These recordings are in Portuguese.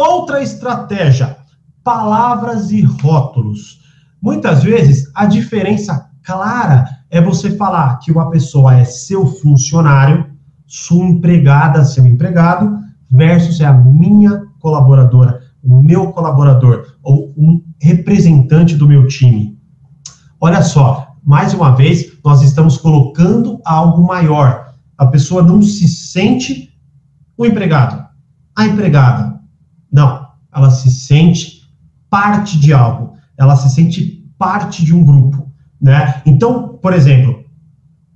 Outra estratégia: palavras e rótulos. Muitas vezes a diferença clara é você falar que uma pessoa é seu funcionário, sua empregada, seu empregado, versus é a minha colaboradora, o meu colaborador ou um representante do meu time. Olha só, mais uma vez, nós estamos colocando algo maior. A pessoa não se sente o empregado, a empregada. Não, ela se sente parte de algo, ela se sente parte de um grupo, né? Então, por exemplo,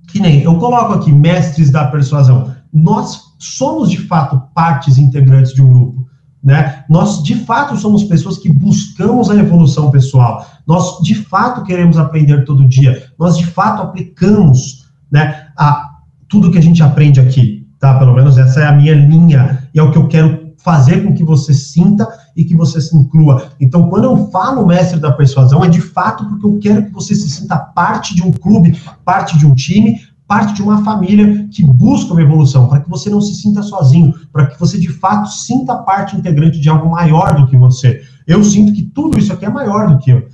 que nem eu coloco aqui mestres da persuasão. Nós somos de fato partes integrantes de um grupo. Né? Nós, de fato, somos pessoas que buscamos a evolução pessoal. Nós, de fato, queremos aprender todo dia. Nós, de fato, aplicamos né, a, tudo que a gente aprende aqui. Tá? Pelo menos essa é a minha linha e é o que eu quero fazer com que você sinta e que você se inclua. Então, quando eu falo mestre da persuasão, é de fato porque eu quero que você se sinta parte de um clube, parte de um time, parte de uma família que busca uma evolução, para que você não se sinta sozinho, para que você de fato sinta parte integrante de algo maior do que você. Eu sinto que tudo isso aqui é maior do que eu.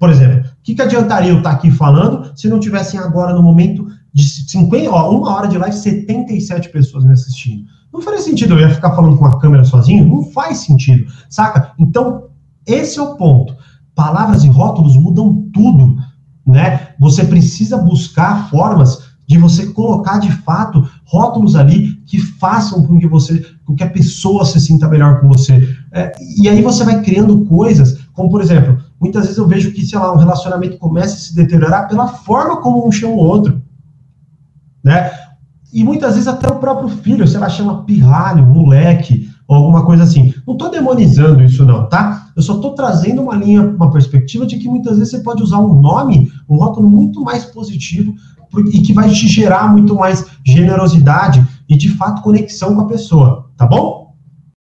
Por exemplo, o que, que adiantaria eu estar aqui falando se não tivessem agora no momento de 50, ó, uma hora de live, 77 pessoas me assistindo? Não faria sentido eu ia ficar falando com a câmera sozinho? Não faz sentido, saca? Então, esse é o ponto. Palavras e rótulos mudam tudo, né? Você precisa buscar formas de você colocar de fato rótulos ali que façam com que você, com que a pessoa se sinta melhor com você. É, e aí você vai criando coisas, como por exemplo, muitas vezes eu vejo que, sei lá, um relacionamento começa a se deteriorar pela forma como um chama o outro, né? E muitas vezes até o próprio filho, sei lá, chama pirralho, moleque, ou alguma coisa assim. Não estou demonizando isso não, tá? Eu só estou trazendo uma linha, uma perspectiva de que muitas vezes você pode usar um nome, um rótulo muito mais positivo e que vai te gerar muito mais generosidade e, de fato, conexão com a pessoa, tá bom?